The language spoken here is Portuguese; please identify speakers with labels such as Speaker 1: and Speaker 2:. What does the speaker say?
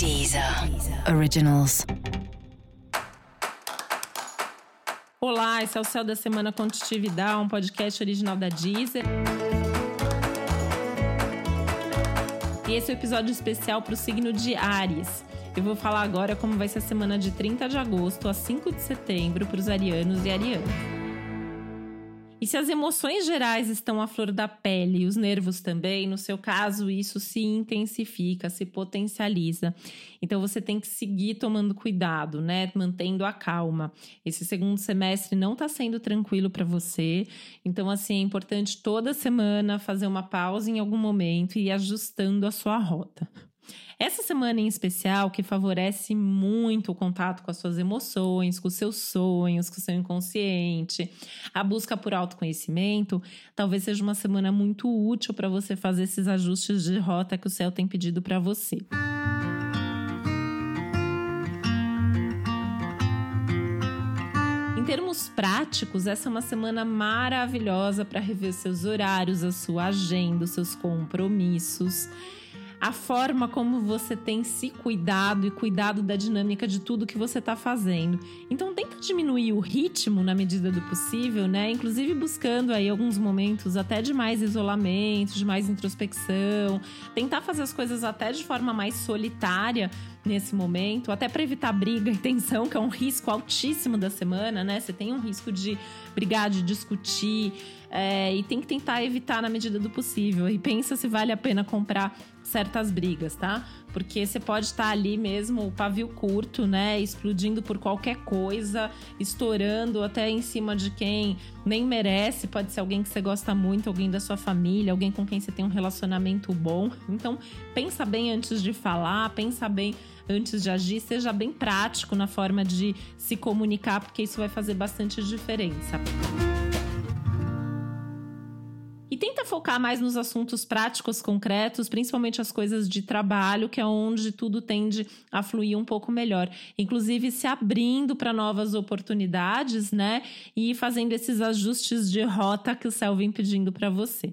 Speaker 1: Deezer Originals.
Speaker 2: Olá, esse é o Céu da Semana Contitividade, um podcast original da Deezer. E esse é o um episódio especial para o signo de Ares. Eu vou falar agora como vai ser a semana de 30 de agosto a 5 de setembro para os arianos e arianas. E se as emoções gerais estão à flor da pele os nervos também, no seu caso, isso se intensifica, se potencializa. Então você tem que seguir tomando cuidado, né? Mantendo a calma. Esse segundo semestre não está sendo tranquilo para você. Então, assim, é importante toda semana fazer uma pausa em algum momento e ir ajustando a sua rota. Essa semana em especial, que favorece muito o contato com as suas emoções, com os seus sonhos, com o seu inconsciente, a busca por autoconhecimento, talvez seja uma semana muito útil para você fazer esses ajustes de rota que o céu tem pedido para você. Em termos práticos, essa é uma semana maravilhosa para rever seus horários, a sua agenda, os seus compromissos a forma como você tem se cuidado e cuidado da dinâmica de tudo que você está fazendo. Então tenta diminuir o ritmo na medida do possível, né? Inclusive buscando aí alguns momentos até de mais isolamento, de mais introspecção, tentar fazer as coisas até de forma mais solitária nesse momento, até para evitar briga e tensão, que é um risco altíssimo da semana, né? Você tem um risco de brigar, de discutir, é, e tem que tentar evitar na medida do possível. E pensa se vale a pena comprar certas brigas, tá? Porque você pode estar ali mesmo, o pavio curto, né? Explodindo por qualquer coisa, estourando até em cima de quem nem merece. Pode ser alguém que você gosta muito, alguém da sua família, alguém com quem você tem um relacionamento bom. Então, pensa bem antes de falar, pensa bem antes de agir, seja bem prático na forma de se comunicar, porque isso vai fazer bastante diferença. E tenta focar mais nos assuntos práticos, concretos, principalmente as coisas de trabalho, que é onde tudo tende a fluir um pouco melhor. Inclusive se abrindo para novas oportunidades, né? E fazendo esses ajustes de rota que o céu vem pedindo para você.